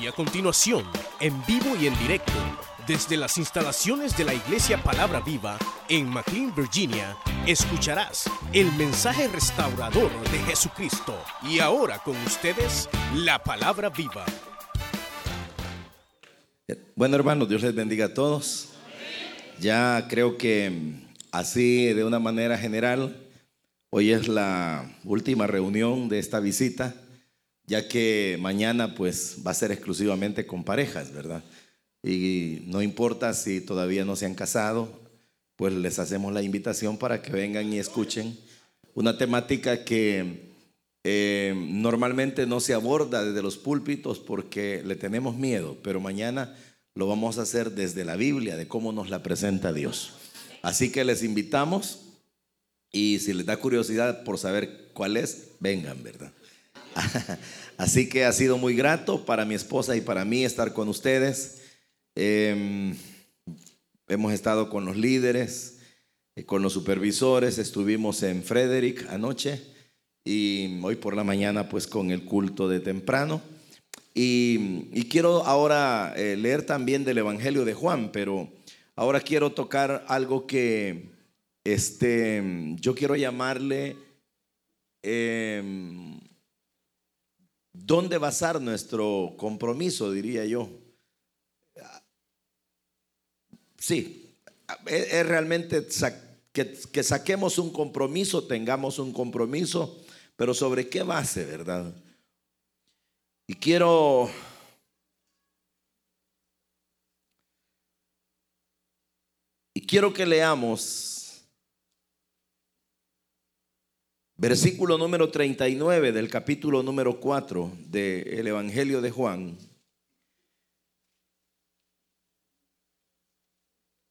Y a continuación, en vivo y en directo, desde las instalaciones de la Iglesia Palabra Viva en McLean, Virginia, escucharás el mensaje restaurador de Jesucristo. Y ahora con ustedes, la Palabra Viva. Bueno, hermanos, Dios les bendiga a todos. Ya creo que así, de una manera general, hoy es la última reunión de esta visita, ya que mañana pues va a ser exclusivamente con parejas, ¿verdad? Y no importa si todavía no se han casado, pues les hacemos la invitación para que vengan y escuchen una temática que eh, normalmente no se aborda desde los púlpitos porque le tenemos miedo, pero mañana lo vamos a hacer desde la Biblia, de cómo nos la presenta Dios. Así que les invitamos y si les da curiosidad por saber cuál es, vengan, ¿verdad? Así que ha sido muy grato para mi esposa y para mí estar con ustedes. Em, hemos estado con los líderes, eh, con los supervisores, estuvimos en Frederick anoche y hoy por la mañana pues con el culto de temprano. Y, quiero ahora eh, leer también del Evangelio de Juan, pero ahora quiero tocar algo que este, yo quiero llamarle em, dónde basar nuestro compromiso, diría yo. Sí, es, realmente que, que saquemos un compromiso, tengamos un compromiso, pero sobre qué base, ¿verdad? Y quiero y quiero que leamos versículo número 39 del capítulo número 4 del Evangelio de Juan.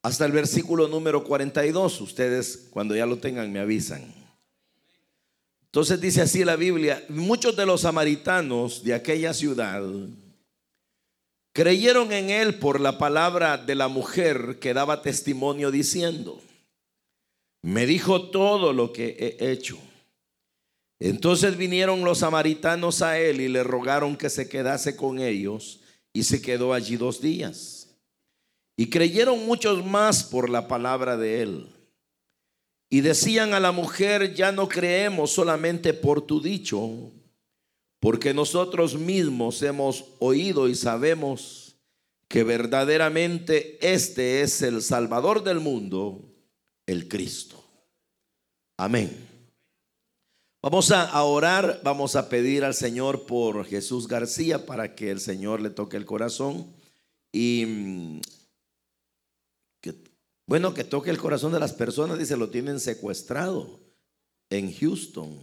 Hasta el versículo número 42. Ustedes cuando ya lo tengan me avisan. Entonces dice así la Biblia, muchos de los samaritanos de aquella ciudad creyeron en él por la palabra de la mujer que daba testimonio diciendo, me dijo todo lo que he hecho. Entonces vinieron los samaritanos a él y le rogaron que se quedase con ellos y se quedó allí dos días. Y creyeron muchos más por la palabra de él. Y decían a la mujer, ya no creemos solamente por tu dicho, porque nosotros mismos hemos oído y sabemos que verdaderamente este es el Salvador del mundo, el Cristo. Amén. Vamos a orar, vamos a pedir al Señor por Jesús García para que el Señor le toque el corazón y mm, bueno, que toque el corazón de las personas, dice, lo tienen secuestrado en Houston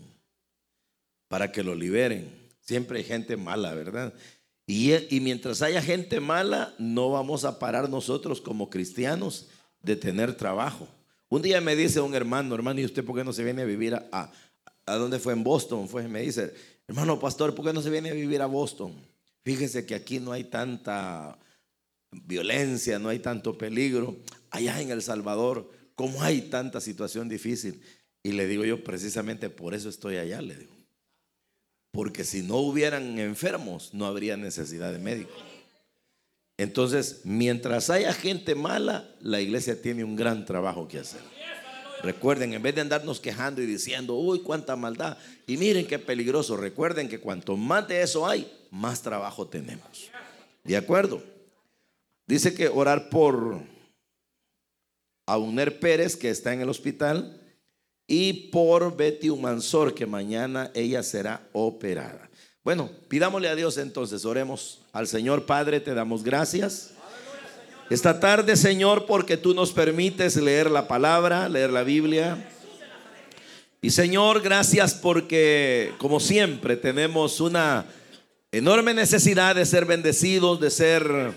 para que lo liberen. Siempre hay gente mala, ¿verdad? Y, y, mientras haya gente mala, no vamos a parar nosotros como cristianos de tener trabajo. Un día me dice un hermano, hermano, ¿y usted por qué no se viene a vivir a, a, a dónde fue? En Boston, fue, me dice, hermano pastor, ¿por qué no se viene a vivir a Boston? Fíjese que aquí no hay tanta violencia, no hay tanto peligro. Allá en El Salvador, como hay tanta situación difícil. Y le digo yo, precisamente por eso estoy allá, le digo. Porque si no hubieran enfermos, no habría necesidad de médico. Entonces, mientras haya gente mala, la iglesia tiene un gran trabajo que hacer. Recuerden, en vez de andarnos quejando y diciendo, uy, cuánta maldad, y miren qué peligroso, recuerden que cuanto más de eso hay, más trabajo tenemos. ¿De acuerdo? Dice que orar por Auner Pérez, que está en el hospital, y por Betty Humansor, que mañana ella será operada. Bueno, pidámosle a Dios entonces, oremos al Señor Padre, te damos gracias. Esta tarde, Señor, porque tú nos permites leer la palabra, leer la Biblia. Y Señor, gracias porque, como siempre, tenemos una enorme necesidad de ser bendecidos, de ser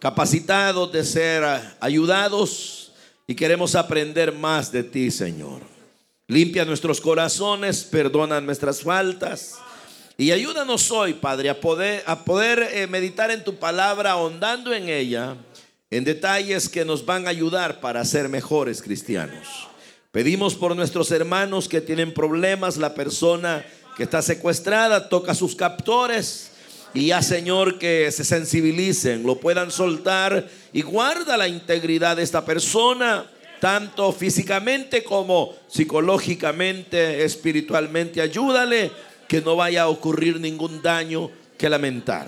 capacitados, de ser ayudados y queremos aprender más de ti, Señor. Limpia nuestros corazones, perdona nuestras faltas y ayúdanos hoy, Padre, a poder, a poder eh, meditar en tu palabra, ahondando en ella, en detalles que nos van a ayudar para ser mejores cristianos. Pedimos por nuestros hermanos que tienen problemas, la persona que está secuestrada, toca sus captores y ya Señor que se sensibilicen, lo puedan soltar y guarda la integridad de esta persona, tanto físicamente como psicológicamente, espiritualmente. Ayúdale que no vaya a ocurrir ningún daño que lamentar.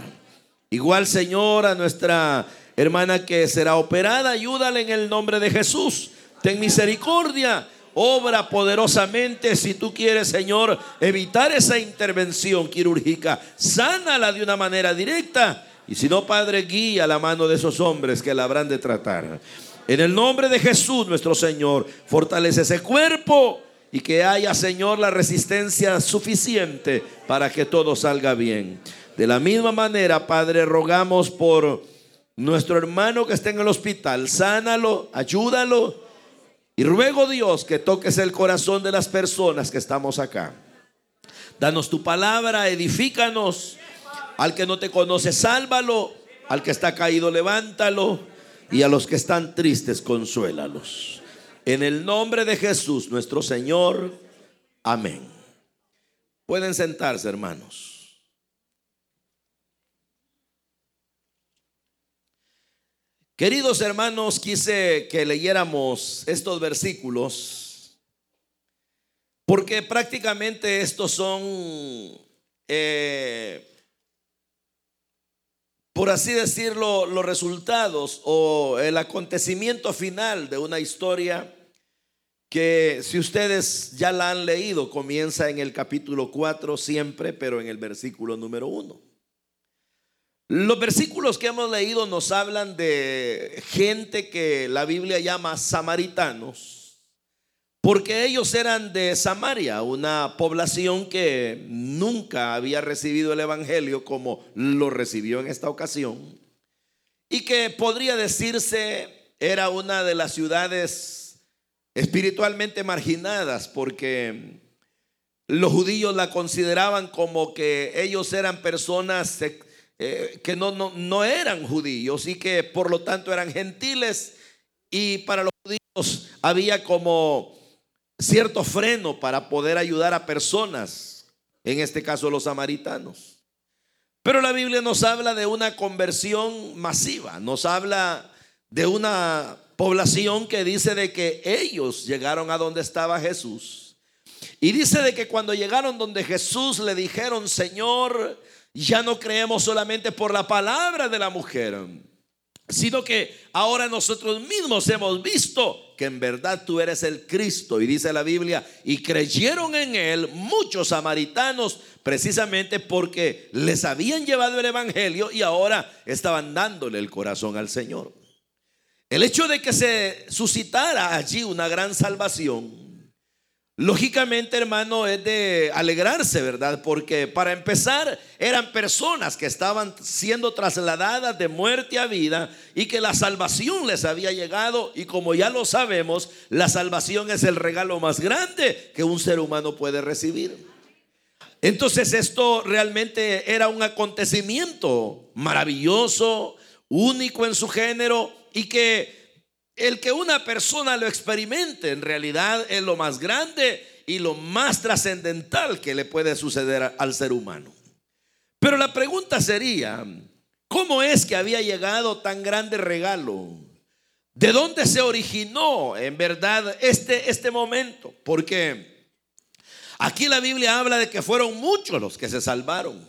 Igual Señor a nuestra hermana que será operada, ayúdale en el nombre de Jesús. Ten misericordia obra poderosamente si tú quieres, Señor, evitar esa intervención quirúrgica. Sánala de una manera directa. Y si no, Padre, guía la mano de esos hombres que la habrán de tratar. En el nombre de Jesús, nuestro Señor, fortalece ese cuerpo y que haya, Señor, la resistencia suficiente para que todo salga bien. De la misma manera, Padre, rogamos por nuestro hermano que está en el hospital. Sánalo, ayúdalo y ruego Dios que toques el corazón de las personas que estamos acá. Danos tu palabra, edifícanos. Al que no te conoce, sálvalo. Al que está caído, levántalo. Y a los que están tristes, consuélalos. En el nombre de Jesús, nuestro Señor. Amén. Pueden sentarse, hermanos. Queridos hermanos, quise que leyéramos estos versículos porque prácticamente estos son, eh, por así decirlo, los resultados o el acontecimiento final de una historia que si ustedes ya la han leído, comienza en el capítulo 4 siempre, pero en el versículo número 1. Los versículos que hemos leído nos hablan de gente que la Biblia llama samaritanos, porque ellos eran de Samaria, una población que nunca había recibido el Evangelio como lo recibió en esta ocasión, y que podría decirse era una de las ciudades espiritualmente marginadas, porque los judíos la consideraban como que ellos eran personas eh, que no, no, no eran judíos y que por lo tanto eran gentiles y para los judíos había como cierto freno para poder ayudar a personas, en este caso los samaritanos. Pero la Biblia nos habla de una conversión masiva, nos habla de una población que dice de que ellos llegaron a donde estaba Jesús. Y dice de que cuando llegaron donde Jesús le dijeron, Señor, ya no creemos solamente por la palabra de la mujer, sino que ahora nosotros mismos hemos visto que en verdad tú eres el Cristo. Y dice la Biblia, y creyeron en él muchos samaritanos precisamente porque les habían llevado el Evangelio y ahora estaban dándole el corazón al Señor. El hecho de que se suscitara allí una gran salvación Lógicamente, hermano, es de alegrarse, ¿verdad? Porque para empezar, eran personas que estaban siendo trasladadas de muerte a vida y que la salvación les había llegado. Y como ya lo sabemos, la salvación es el regalo más grande que un ser humano puede recibir. Entonces esto realmente era un acontecimiento maravilloso, único en su género y que el que una persona lo experimente en realidad es lo más grande y lo más trascendental que le puede suceder al ser humano. Pero la pregunta sería, ¿cómo es que había llegado tan grande regalo? ¿De dónde se originó en verdad este, este momento? Porque aquí la Biblia habla de que fueron muchos los que se salvaron,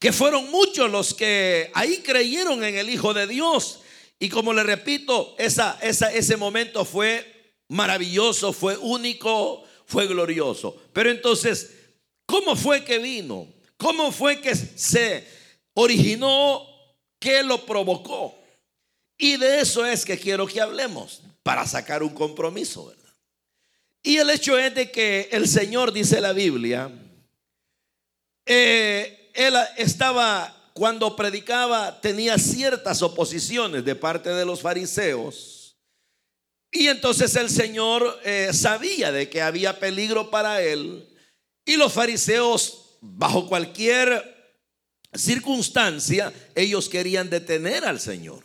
que fueron muchos los que ahí creyeron en el Hijo de Dios y como le repito, esa, ese momento fue maravilloso, fue único, fue glorioso. Pero entonces, ¿cómo fue que vino? ¿Cómo fue que se originó? ¿Qué lo provocó? Y de eso es que quiero que hablemos para sacar un compromiso, ¿verdad? Y el hecho es de que el Señor, dice la Biblia, eh, él estaba cuando predicaba tenía ciertas oposiciones de parte de los fariseos. Y entonces el Señor eh, sabía de que había peligro para él. Y los fariseos, bajo cualquier circunstancia, ellos querían detener al Señor.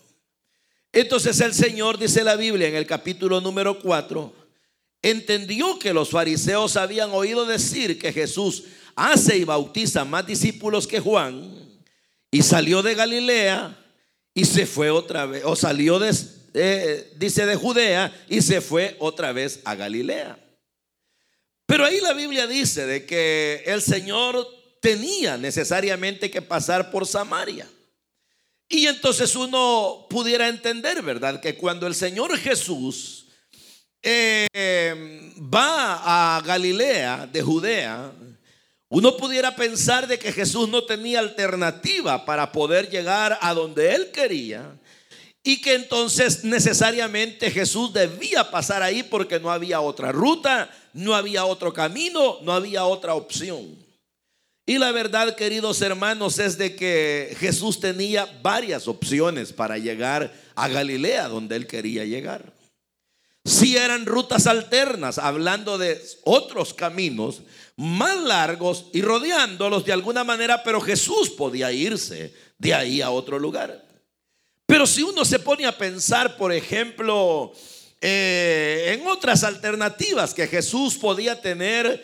Entonces el Señor, dice la Biblia en el capítulo número 4, entendió que los fariseos habían oído decir que Jesús hace y bautiza más discípulos que Juan y salió de Galilea y se fue otra vez, o salió de, eh, dice, de Judea y se fue otra vez a Galilea. Pero ahí la Biblia dice de que el Señor tenía necesariamente que pasar por Samaria. Y entonces uno pudiera entender, ¿verdad? Que cuando el Señor Jesús eh, va a Galilea de Judea, uno pudiera pensar de que Jesús no tenía alternativa para poder llegar a donde él quería y que entonces necesariamente Jesús debía pasar ahí porque no había otra ruta, no había otro camino, no había otra opción. Y la verdad, queridos hermanos, es de que Jesús tenía varias opciones para llegar a Galilea, donde él quería llegar. Si eran rutas alternas, hablando de otros caminos más largos y rodeándolos de alguna manera, pero Jesús podía irse de ahí a otro lugar. Pero si uno se pone a pensar, por ejemplo, eh, en otras alternativas que Jesús podía tener,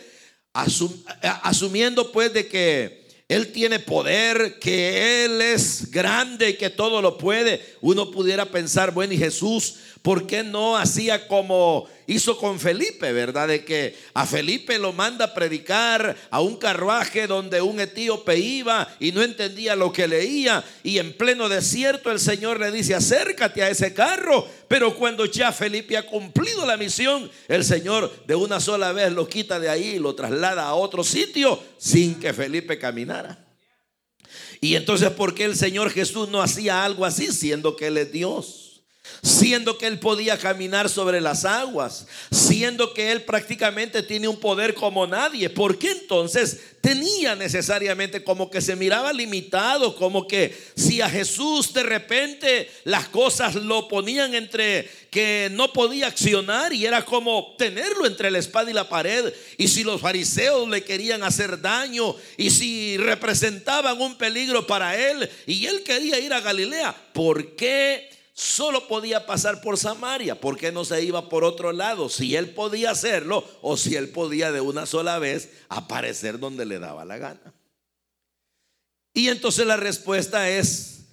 asumiendo pues de que Él tiene poder, que Él es grande y que todo lo puede, uno pudiera pensar, bueno, y Jesús ¿por qué no hacía como hizo con Felipe, verdad? De que a Felipe lo manda a predicar a un carruaje donde un etíope iba y no entendía lo que leía. Y en pleno desierto el Señor le dice, acércate a ese carro. Pero cuando ya Felipe ha cumplido la misión, el Señor de una sola vez lo quita de ahí y lo traslada a otro sitio sin que Felipe caminara. Y entonces, ¿por qué el Señor Jesús no hacía algo así, siendo que Él es Dios? Siendo que él podía caminar sobre las aguas, siendo que él prácticamente tiene un poder como nadie. ¿Por qué entonces tenía necesariamente como que se miraba limitado, como que si a Jesús de repente las cosas lo ponían entre que no podía accionar y era como tenerlo entre la espada y la pared, y si los fariseos le querían hacer daño y si representaban un peligro para él y él quería ir a Galilea, ¿por qué? Solo podía pasar por Samaria. ¿Por qué no se iba por otro lado? Si él podía hacerlo o si él podía de una sola vez aparecer donde le daba la gana. Y entonces la respuesta es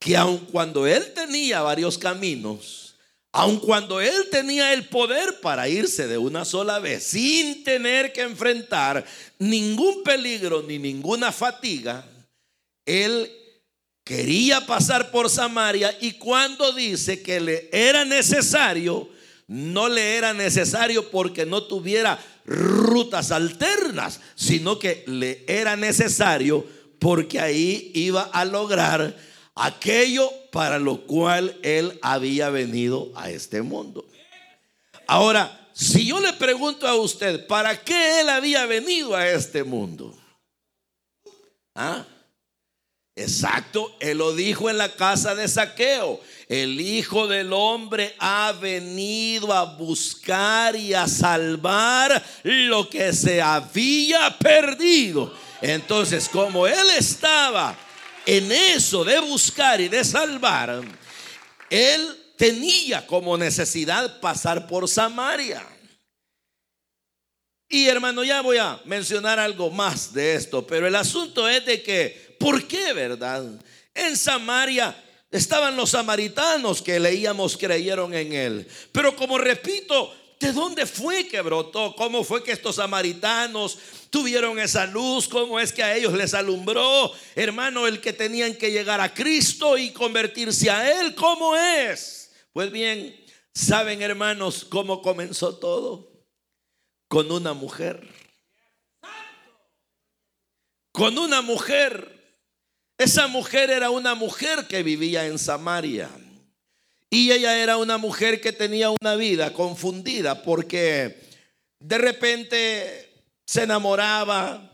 que aun cuando él tenía varios caminos, aun cuando él tenía el poder para irse de una sola vez sin tener que enfrentar ningún peligro ni ninguna fatiga, él quería pasar por Samaria y cuando dice que le era necesario, no le era necesario porque no tuviera rutas alternas, sino que le era necesario porque ahí iba a lograr aquello para lo cual él había venido a este mundo. Ahora, si yo le pregunto a usted, ¿para qué él había venido a este mundo? ¿Ah? Exacto, él lo dijo en la casa de saqueo. El Hijo del Hombre ha venido a buscar y a salvar lo que se había perdido. Entonces, como él estaba en eso de buscar y de salvar, él tenía como necesidad pasar por Samaria. Y hermano, ya voy a mencionar algo más de esto, pero el asunto es de que ¿Por qué, verdad? En Samaria estaban los samaritanos que leíamos creyeron en él. Pero como repito, ¿de dónde fue que brotó? ¿Cómo fue que estos samaritanos tuvieron esa luz? ¿Cómo es que a ellos les alumbró? Hermano, el que tenían que llegar a Cristo y convertirse a Él, ¿cómo es? Pues bien, ¿saben hermanos cómo comenzó todo? Con una mujer. Con una mujer esa mujer era una mujer que vivía en Samaria. Y ella era una mujer que tenía una vida confundida porque de repente se enamoraba,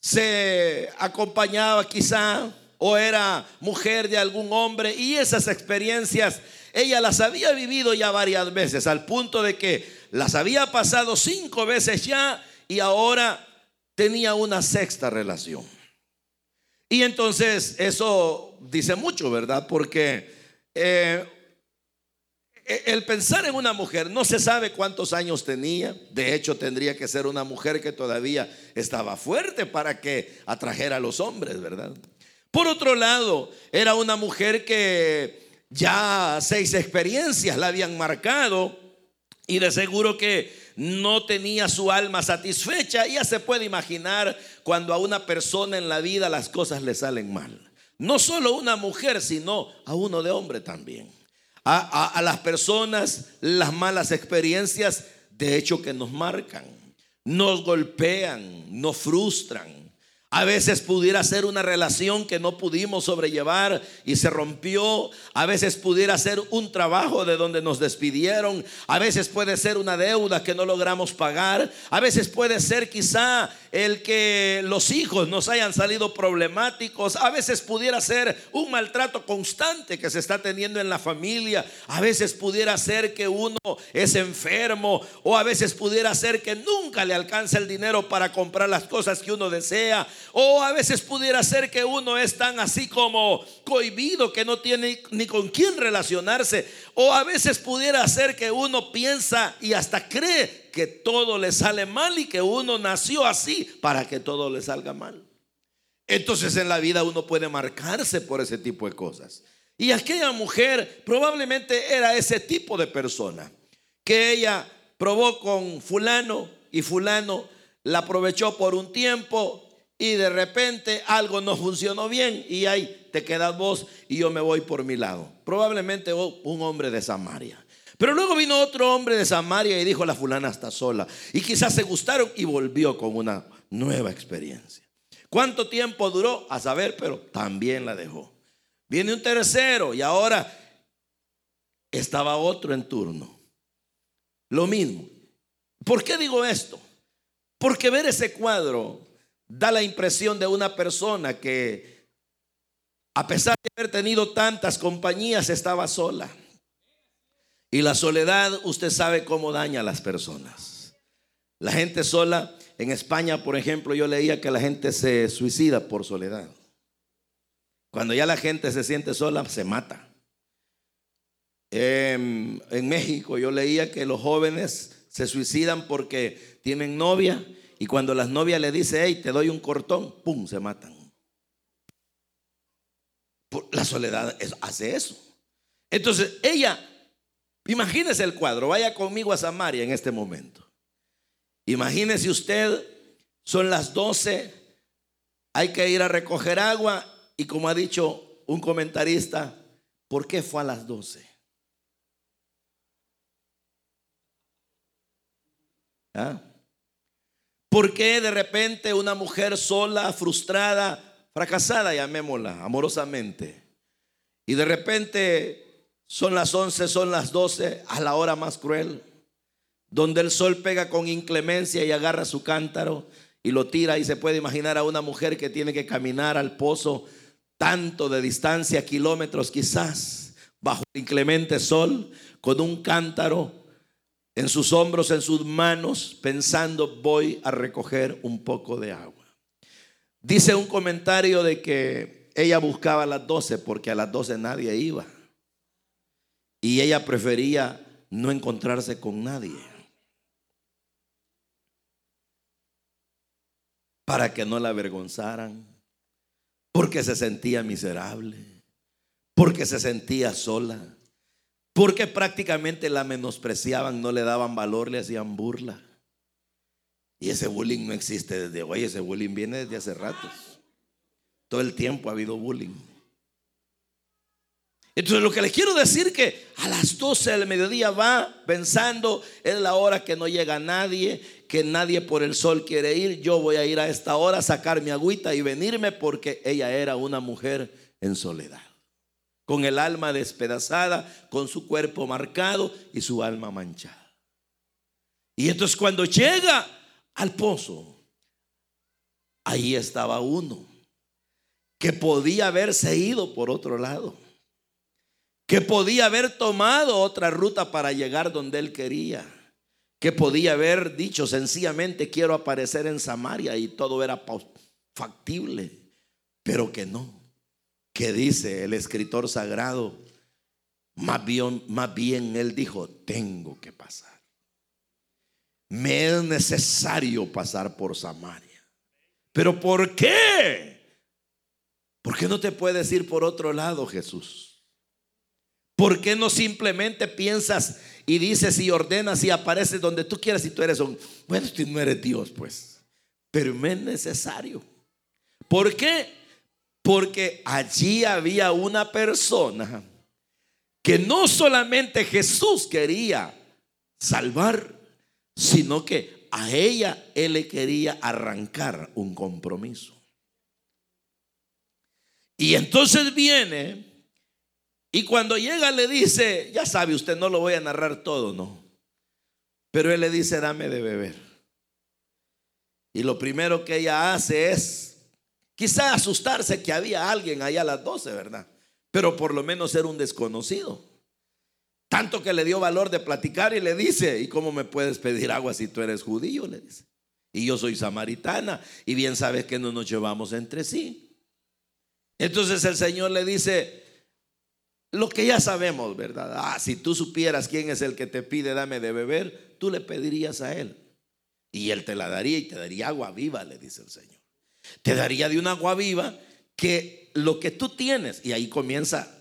se acompañaba quizá o era mujer de algún hombre y esas experiencias ella las había vivido ya varias veces al punto de que las había pasado cinco veces ya y ahora tenía una sexta relación. Y entonces eso dice mucho, ¿verdad? Porque eh, el pensar en una mujer, no se sabe cuántos años tenía, de hecho tendría que ser una mujer que todavía estaba fuerte para que atrajera a los hombres, ¿verdad? Por otro lado, era una mujer que ya seis experiencias la habían marcado y de seguro que no tenía su alma satisfecha. Ya se puede imaginar cuando a una persona en la vida las cosas le salen mal. No solo una mujer, sino a uno de hombre también. A, a las personas las malas experiencias, de hecho que nos marcan, nos golpean, nos frustran a veces pudiera ser una relación que no pudimos sobrellevar y se rompió. A veces pudiera ser un trabajo de donde nos despidieron. A veces puede ser una deuda que no logramos pagar. A veces puede ser quizá el que los hijos nos hayan salido problemáticos. A veces pudiera ser un maltrato constante que se está teniendo en la familia. A veces pudiera ser que uno es enfermo. O a veces pudiera ser que nunca le alcanza el dinero para comprar las cosas que uno desea o a veces pudiera ser que uno es tan así como cohibido que no tiene ni con quién relacionarse. O a veces pudiera ser que uno piensa y hasta cree que todo le sale mal y que uno nació así para que todo le salga mal. Entonces en la vida uno puede marcarse por ese tipo de cosas. Y aquella mujer probablemente era ese tipo de persona que ella probó con fulano y fulano la aprovechó por un tiempo, y de repente algo no funcionó bien y ahí te quedas vos y yo me voy por mi lado. Probablemente un hombre de Samaria. Pero luego vino otro hombre de Samaria y dijo, la fulana está sola. Y quizás se gustaron y volvió con una nueva experiencia. ¿Cuánto tiempo duró? A saber, pero también la dejó. Viene un tercero y ahora estaba otro en turno. Lo mismo. ¿Por qué digo esto? Porque ver ese cuadro da la impresión de una persona que a pesar de haber tenido tantas compañías estaba sola. Y la soledad, usted sabe cómo daña a las personas. La gente sola, en España, por ejemplo, yo leía que la gente se suicida por soledad. Cuando ya la gente se siente sola, se mata. En, en México yo leía que los jóvenes se suicidan porque tienen novia y cuando las novias le dicen, hey, te doy un cortón, ¡pum! se matan. La soledad hace eso. Entonces, ella, imagínese el cuadro, vaya conmigo a Samaria en este momento. Imagínese usted, son las 12, hay que ir a recoger agua y como ha dicho un comentarista, ¿por qué fue a las 12? ¿Ah? ¿Por qué de repente una mujer sola, frustrada, fracasada, llamémosla amorosamente, y de repente son las 11, son las 12, a la hora más cruel, donde el sol pega con inclemencia y agarra su cántaro y lo tira y se puede imaginar a una mujer que tiene que caminar al pozo tanto de distancia, kilómetros quizás, bajo el inclemente sol, con un cántaro en sus hombros, en sus manos, pensando voy a recoger un poco de agua. Dice un comentario de que ella buscaba a las 12 porque a las 12 nadie iba. Y ella prefería no encontrarse con nadie. Para que no la avergonzaran. Porque se sentía miserable. Porque se sentía sola porque prácticamente la menospreciaban, no le daban valor, le hacían burla. Y ese bullying no existe desde hoy, ese bullying viene desde hace ratos. Todo el tiempo ha habido bullying. Entonces lo que les quiero decir que a las 12 del mediodía va pensando, es la hora que no llega nadie, que nadie por el sol quiere ir, yo voy a ir a esta hora a sacar mi agüita y venirme porque ella era una mujer en soledad con el alma despedazada, con su cuerpo marcado y su alma manchada. Y entonces cuando llega al pozo, ahí estaba uno que podía haberse ido por otro lado, que podía haber tomado otra ruta para llegar donde él quería, que podía haber dicho sencillamente quiero aparecer en Samaria y todo era factible, pero que no que dice el escritor sagrado, más bien, más bien él dijo, tengo que pasar. Me es necesario pasar por Samaria. ¿Pero por qué? ¿Por qué no te puedes ir por otro lado, Jesús? ¿Por qué no simplemente piensas y dices y ordenas y apareces donde tú quieras y tú eres un... Bueno, tú no eres Dios, pues. Pero me es necesario. ¿Por qué? Porque allí había una persona que no solamente Jesús quería salvar, sino que a ella él le quería arrancar un compromiso. Y entonces viene y cuando llega le dice, ya sabe usted, no lo voy a narrar todo, no. Pero él le dice, dame de beber. Y lo primero que ella hace es, quizá asustarse que había alguien allá a las 12, ¿verdad? Pero por lo menos era un desconocido. Tanto que le dio valor de platicar y le dice, ¿y cómo me puedes pedir agua si tú eres judío? Le dice. Y yo soy samaritana y bien sabes que no nos llevamos entre sí. Entonces el Señor le dice, lo que ya sabemos, ¿verdad? Ah, si tú supieras quién es el que te pide dame de beber, tú le pedirías a él. Y él te la daría y te daría agua viva, le dice el Señor. Te daría de un agua viva que lo que tú tienes, y ahí comienza,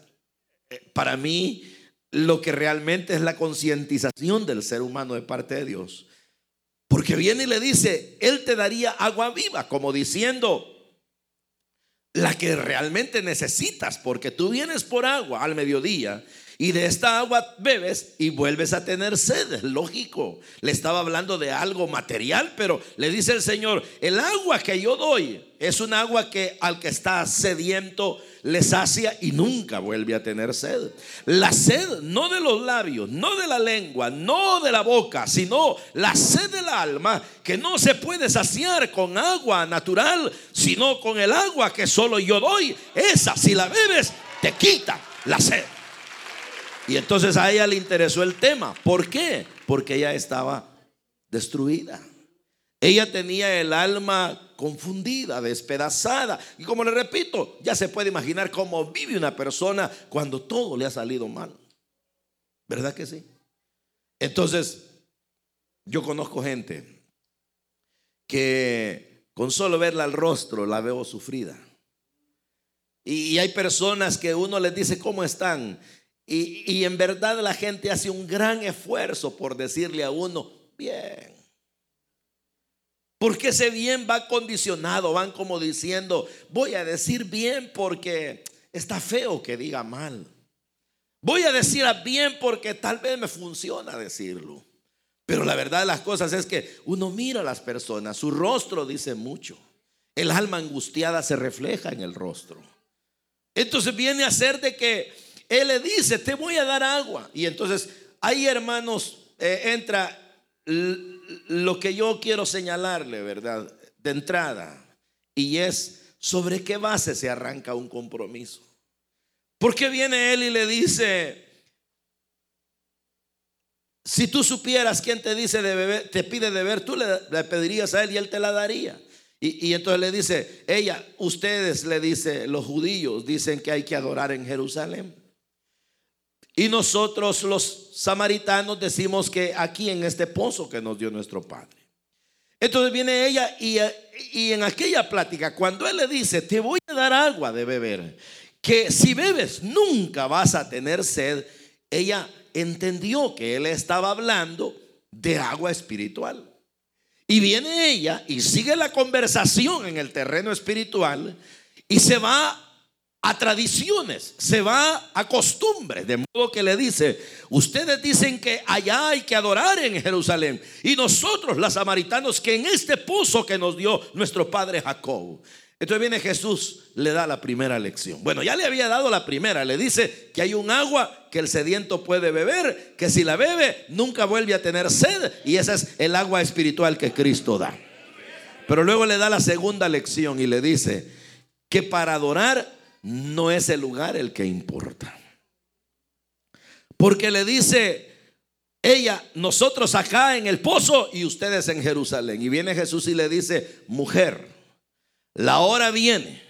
eh, para mí, lo que realmente es la concientización del ser humano de parte de Dios. Porque viene y le dice, Él te daría agua viva, como diciendo, la que realmente necesitas, porque tú vienes por agua al mediodía y de esta agua bebes y vuelves a tener sed. Lógico. Le estaba hablando de algo material, pero le dice el Señor, el agua que yo doy es un agua que al que está sediento le sacia y nunca vuelve a tener sed. La sed no de los labios, no de la lengua, no de la boca, sino la sed del alma que no se puede saciar con agua natural, sino con el agua que solo yo doy. Esa, si la bebes, te quita la sed. Y entonces a ella le interesó el tema. ¿Por qué? Porque ella estaba destruida. Ella tenía el alma confundida, despedazada. Y como le repito, ya se puede imaginar cómo vive una persona cuando todo le ha salido mal. ¿Verdad que sí? Entonces, yo conozco gente que con solo verla al rostro la veo sufrida. Y hay personas que uno les dice, ¿cómo están? Y, en verdad la gente hace un gran esfuerzo por decirle a uno, bien. Porque ese bien va condicionado, van como diciendo, voy a decir bien porque está feo que diga mal. Voy a decir bien porque tal vez me funciona decirlo. Pero la verdad de las cosas es que uno mira a las personas, su rostro dice mucho. El alma angustiada se refleja en el rostro. Entonces viene a ser de que Él le dice, te voy a dar agua. Y entonces ahí hermanos, eh, entra lo que yo quiero señalarle, ¿verdad? De entrada, y es sobre qué base se arranca un compromiso. Porque viene él y le dice, si tú supieras quién te dice de beber, te pide de beber, tú le, pedirías a él y él te la daría. Y, y, entonces le dice, ella, ustedes le dice, los judíos dicen que hay que adorar en Jerusalén. Y nosotros los samaritanos decimos que aquí en este pozo que nos dio nuestro Padre. Entonces viene ella y, y, en aquella plática, cuando él le dice, te voy a dar agua de beber, que si bebes nunca vas a tener sed, ella entendió que él estaba hablando de agua espiritual. Y viene ella y sigue la conversación en el terreno espiritual y se va a tradiciones, se va a costumbres. De modo que le dice, ustedes dicen que allá hay que adorar en Jerusalén. Y nosotros, los samaritanos, que en este pozo que nos dio nuestro padre Jacob. Entonces viene Jesús, le da la primera lección. Bueno, ya le había dado la primera. Le dice que hay un agua que el sediento puede beber, que si la bebe nunca vuelve a tener sed. Y esa es el agua espiritual que Cristo da. Pero luego le da la segunda lección y le dice que para adorar no es el lugar el que importa. Porque le dice ella, nosotros acá en el pozo y ustedes en Jerusalén. Y viene Jesús y le dice, mujer, la hora viene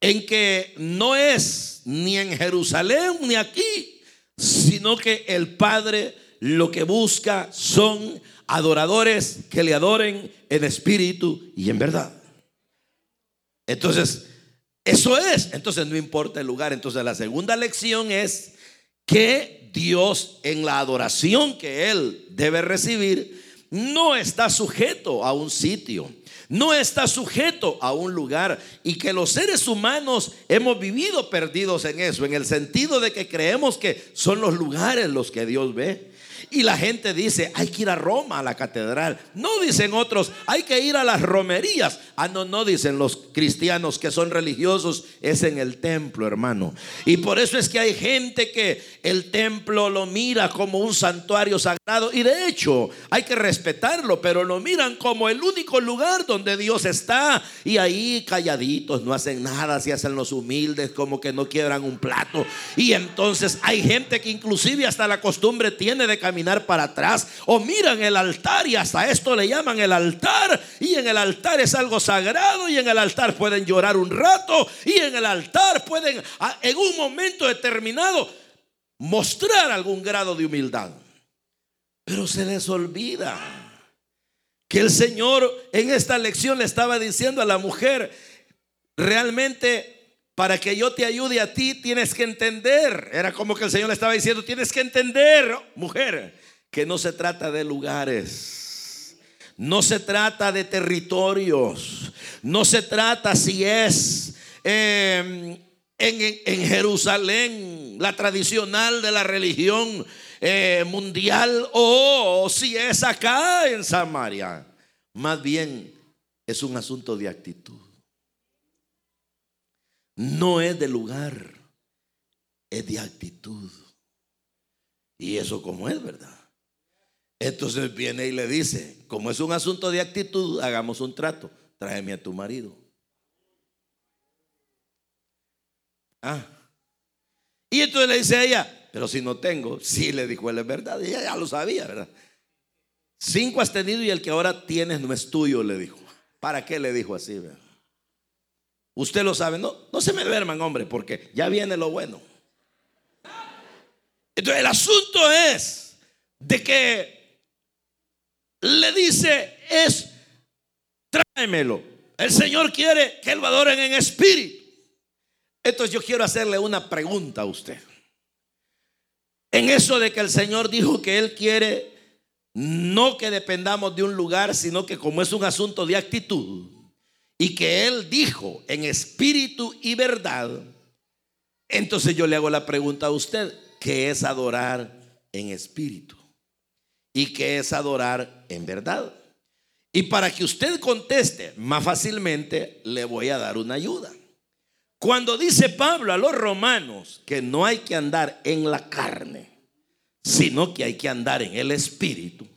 en que no es ni en Jerusalén ni aquí, sino que el Padre lo que busca son adoradores que le adoren en espíritu y en verdad. Entonces, Eso es. Entonces no importa el lugar. Entonces la segunda lección es que Dios en la adoración que Él debe recibir no está sujeto a un sitio, no está sujeto a un lugar y que los seres humanos hemos vivido perdidos en eso, en el sentido de que creemos que son los lugares los que Dios ve. Y la gente dice, hay que ir a Roma, a la catedral. No dicen otros, hay que ir a las romerías. Ah, no, no dicen los cristianos que son religiosos, es en el templo, hermano. Y por eso es que hay gente que el templo lo mira como un santuario sagrado. Y de hecho, hay que respetarlo, pero lo miran como el único lugar donde Dios está. Y ahí calladitos, no hacen nada, se hacen los humildes, como que no quiebran un plato. Y entonces hay gente que inclusive hasta la costumbre tiene de caminar para atrás o miran el altar y hasta esto le llaman el altar y en el altar es algo sagrado y en el altar pueden llorar un rato y en el altar pueden en un momento determinado mostrar algún grado de humildad. Pero se les olvida que el Señor en esta lección le estaba diciendo a la mujer, realmente para que yo te ayude a ti, tienes que entender. Era como que el Señor le estaba diciendo, tienes que entender, mujer, que no se trata de lugares. No se trata de territorios. No se trata si es em, en, Jerusalén, la tradicional de la religión eh, mundial, o si es acá en Samaria. Más bien es un asunto de actitud. No es de lugar, es de actitud. Y eso como es, ¿verdad? Entonces viene y le dice, como es un asunto de actitud, hagamos un trato, tráeme a tu marido. Ah. Y entonces le dice a ella, pero si no tengo, sí le dijo él es verdad, ella ya lo sabía, ¿verdad? Cinco has tenido y el que ahora tienes no es tuyo, le dijo. ¿Para qué le dijo así? ¿verdad? Usted lo sabe, no, no se me duerman, hombre, porque ya viene lo bueno. Entonces el asunto es de que le dice es tráemelo. El Señor quiere que lo adoren en espíritu. Entonces yo quiero hacerle una pregunta a usted. En eso de que el Señor dijo que Él quiere no que dependamos de un lugar, sino que como es un asunto de actitud, y que Él dijo en espíritu y verdad, entonces yo le hago la pregunta a usted, ¿qué es adorar en espíritu? ¿Y qué es adorar en verdad? Y para que usted conteste más fácilmente, le voy a dar una ayuda. Cuando dice Pablo a los romanos que no hay que andar en la carne, sino que hay que andar en el espíritu,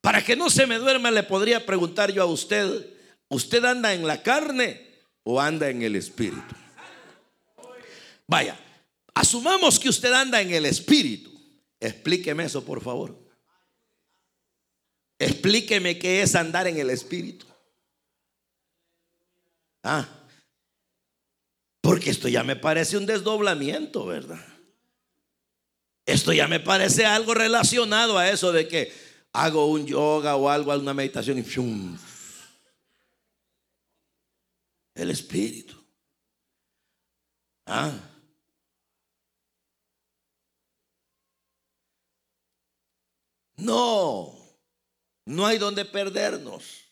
para que no se me duerma, le podría preguntar yo a usted, ¿usted anda en la carne o anda en el espíritu? Vaya, asumamos que usted anda en el espíritu. Explíqueme eso, por favor. Explíqueme qué es andar en el espíritu. Ah, porque esto ya me parece un desdoblamiento, ¿verdad? Esto ya me parece algo relacionado a eso de que hago un yoga o algo, una meditación y el espíritu. Ah. No, no hay donde perdernos.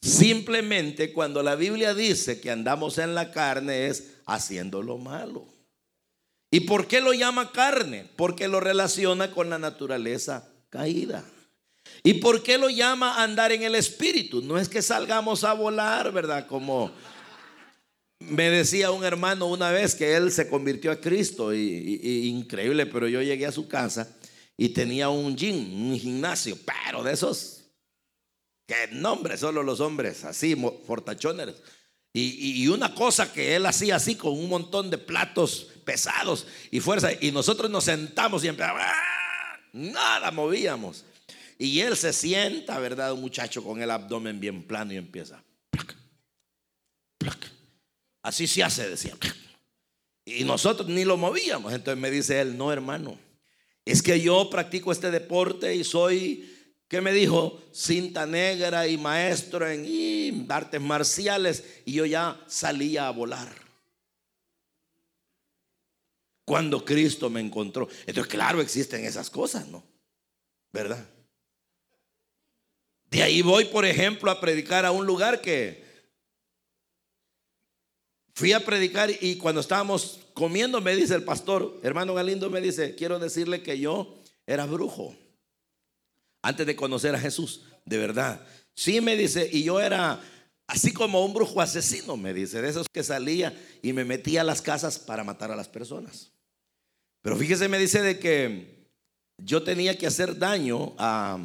Simplemente cuando la Biblia dice que andamos en la carne es haciendo lo malo. ¿Y por qué lo llama carne? Porque lo relaciona con la naturaleza caída. ¿Y por qué lo llama andar en el espíritu? No es que salgamos a volar, ¿verdad? Como me decía un hermano una vez que él se convirtió a Cristo y, increíble, pero yo llegué a su casa y tenía un un gimnasio, pero de esos que nombre, solo los hombres, así, fortachones. Y, y, una cosa que él hacía así con un montón de platos pesados y fuerza. Y nosotros nos sentamos y empezamos, ¡ah! nada movíamos. Y él se sienta, ¿verdad? Un muchacho con el abdomen bien plano y empieza. Así se hace, decía. Y nosotros ni lo movíamos. Entonces me dice él, no hermano, es que yo practico este deporte y soy que me dijo cinta negra y maestro en artes marciales y yo ya salía a volar. Cuando Cristo me encontró. Entonces, claro, existen esas cosas, ¿no? ¿Verdad? De ahí voy, por ejemplo, a predicar a un lugar que fui a predicar y cuando estábamos comiendo me dice el pastor, hermano Galindo me dice, quiero decirle que yo era brujo antes de conocer a Jesús, de verdad. Sí me dice, y yo era así como un brujo asesino, me dice, de esos que salía y me metía a las casas para matar a las personas. Pero fíjese, me dice de que yo tenía que hacer daño a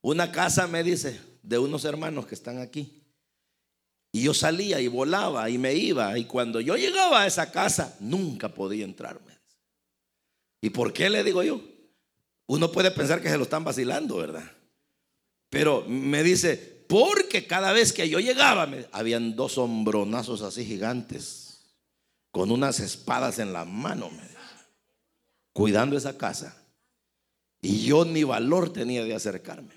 una casa, me dice, de unos hermanos que están aquí. Y yo salía y volaba y me iba. Y cuando yo llegaba a esa casa, nunca podía entrarme. ¿Y por qué le digo yo? Uno puede pensar que se lo están vacilando, ¿verdad? Pero me dice, porque cada vez que yo llegaba, habían dos hombronazos así gigantes, con unas espadas en la mano, cuidando esa casa. Y yo ni valor tenía de acercarme.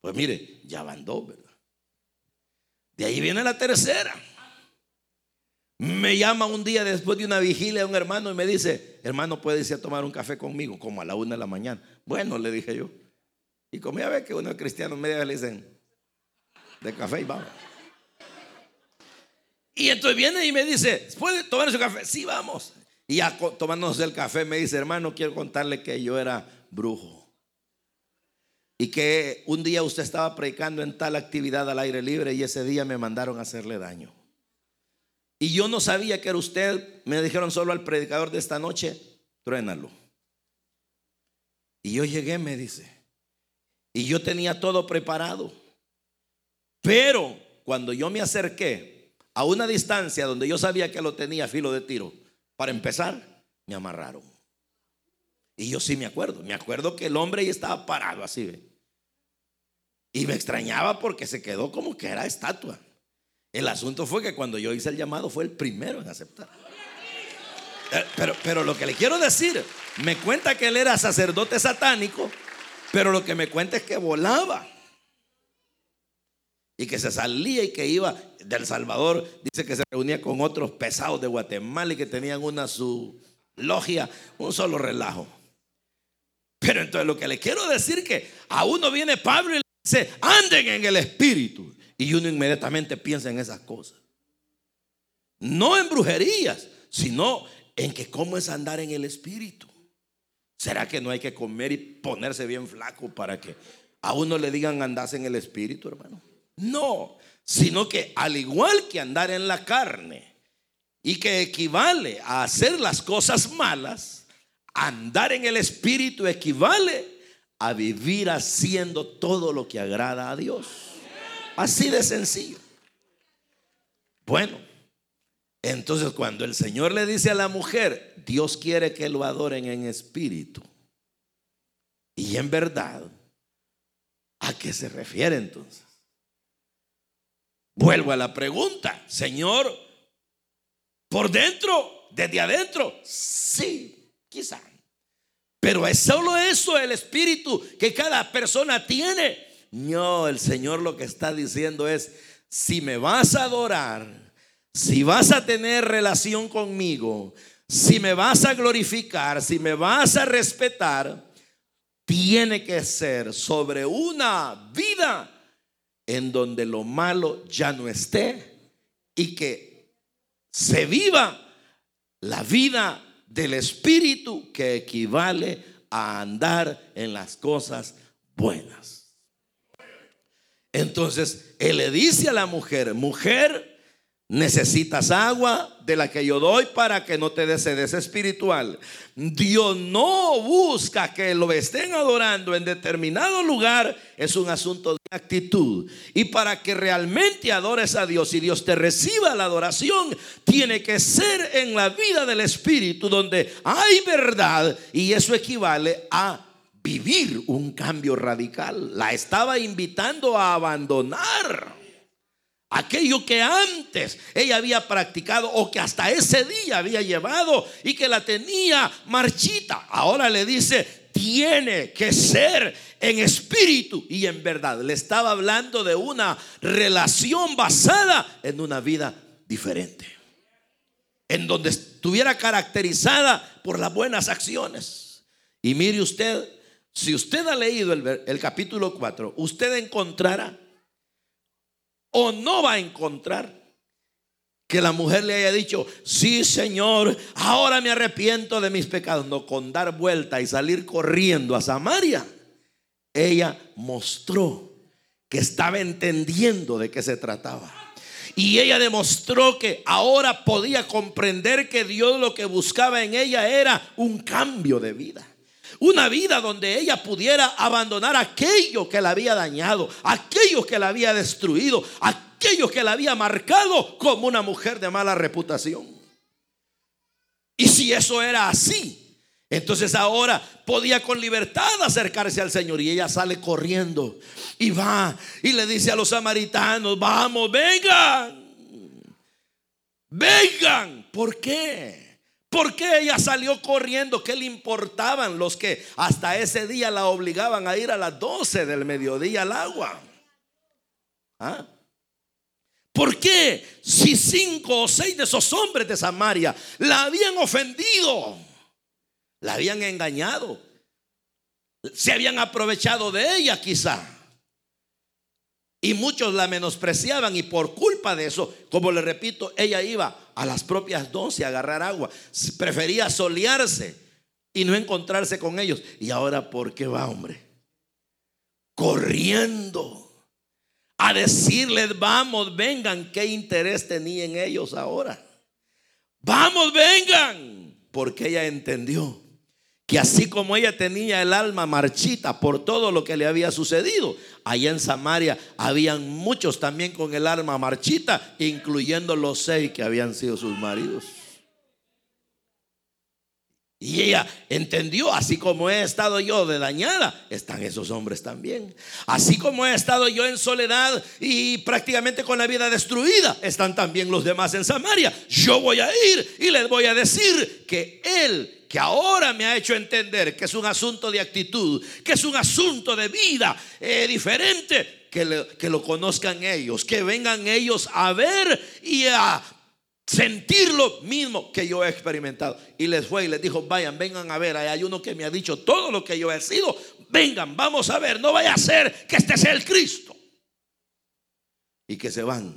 Pues mire, ya van ¿verdad? De ahí viene la tercera. Me llama un día después de una vigilia un hermano y me dice, hermano, ¿puede irse a tomar un café conmigo? Como a la una de la mañana. Bueno, le dije yo. Y como ya ve que uno es cristiano, media le dicen, de café y vamos. Y entonces viene y me dice, ¿puede tomar su café? Sí, vamos. Y ya tomándonos el café me dice, hermano, quiero contarle que yo era brujo. Y que un día usted estaba predicando en tal actividad al aire libre y ese día me mandaron a hacerle daño. Y yo no sabía que era usted. Me dijeron solo al predicador de esta noche, truénalo. Y yo llegué, me dice. Y yo tenía todo preparado. Pero cuando yo me acerqué a una distancia donde yo sabía que lo tenía filo de tiro, para empezar, me amarraron. Y yo sí me acuerdo. Me acuerdo que el hombre ahí estaba parado así. Y me extrañaba porque se quedó como que era estatua. El asunto fue que cuando yo hice el llamado fue el primero en aceptar. Eh, pero, pero lo que le quiero decir, me cuenta que él era sacerdote satánico, pero lo que me cuenta es que volaba. Y que se salía y que iba del Salvador. Dice que se reunía con otros pesados de Guatemala y que tenían una su logia, un solo relajo. Pero entonces lo que le quiero decir que a uno viene Pablo y le dice, anden en el Espíritu. Y uno inmediatamente piensa en esas cosas. No en brujerías, sino en que cómo es andar en el espíritu. ¿Será que no hay que comer y ponerse bien flaco para que a uno le digan andas en el espíritu, hermano? No, sino que al igual que andar en la carne y que equivale a hacer las cosas malas, andar en el espíritu equivale a vivir haciendo todo lo que agrada a Dios. Así de sencillo. Bueno, entonces cuando el Señor le dice a la mujer, Dios quiere que lo adoren en espíritu y en verdad, ¿a qué se refiere entonces? Vuelvo a la pregunta, Señor, ¿por dentro? ¿Desde adentro? Sí, quizá. Pero es solo eso el espíritu que cada persona tiene. No, el Señor lo que está diciendo es, si me vas a adorar, si vas a tener relación conmigo, si me vas a glorificar, si me vas a respetar, tiene que ser sobre una vida en donde lo malo ya no esté y que se viva la vida del Espíritu que equivale a andar en las cosas buenas. Entonces, él le dice a la mujer, mujer, necesitas agua de la que yo doy para que no te des espiritual. Dios no busca que lo estén adorando en determinado lugar, es un asunto de actitud. Y para que realmente adores a Dios y Dios te reciba la adoración, tiene que ser en la vida del Espíritu donde hay verdad y eso equivale a vivir un cambio radical. La estaba invitando a abandonar aquello que antes ella había practicado o que hasta ese día había llevado y que la tenía marchita. Ahora le dice, tiene que ser en espíritu y en verdad. Le estaba hablando de una relación basada en una vida diferente. En donde estuviera caracterizada por las buenas acciones. Y mire usted, si usted ha leído el, capítulo 4, usted encontrará o no va a encontrar que la mujer le haya dicho, sí Señor, ahora me arrepiento de mis pecados. No, con dar vuelta y salir corriendo a Samaria, ella mostró que estaba entendiendo de qué se trataba. Y ella demostró que ahora podía comprender que Dios lo que buscaba en ella era un cambio de vida. Una vida donde ella pudiera abandonar aquello que la había dañado, aquello que la había destruido, aquello que la había marcado como una mujer de mala reputación. Y si eso era así, entonces ahora podía con libertad acercarse al Señor y ella sale corriendo y va y le dice a los samaritanos, vamos, vengan, vengan. ¿Por qué? ¿Por qué ella salió corriendo? ¿Qué le importaban los que hasta ese día la obligaban a ir a las 12 del mediodía al agua? ¿Ah? ¿Por qué si cinco o seis de esos hombres de Samaria la habían ofendido? La habían engañado. Se habían aprovechado de ella quizá. Y muchos la menospreciaban y por culpa de eso, como le repito, ella iba a las propias doce a agarrar agua. Prefería solearse y no encontrarse con ellos. Y ahora, ¿por qué va, hombre? Corriendo a decirles, vamos, vengan, ¿qué interés tenía en ellos ahora? Vamos, vengan, porque ella entendió que así como ella tenía el alma marchita por todo lo que le había sucedido, allá en Samaria habían muchos también con el alma marchita, incluyendo los seis que habían sido sus maridos. Y ella entendió, así como he estado yo de dañada, están esos hombres también. Así como he estado yo en soledad y prácticamente con la vida destruida, están también los demás en Samaria. Yo voy a ir y les voy a decir que Él que ahora me ha hecho entender que es un asunto de actitud, que es un asunto de vida eh, diferente, que, que lo conozcan ellos, que vengan ellos a ver y a sentir lo mismo que yo he experimentado. Y les fue y les dijo, vayan, vengan a ver, hay uno que me ha dicho todo lo que yo he sido, vengan, vamos a ver, no vaya a ser que este sea el Cristo. Y que se van.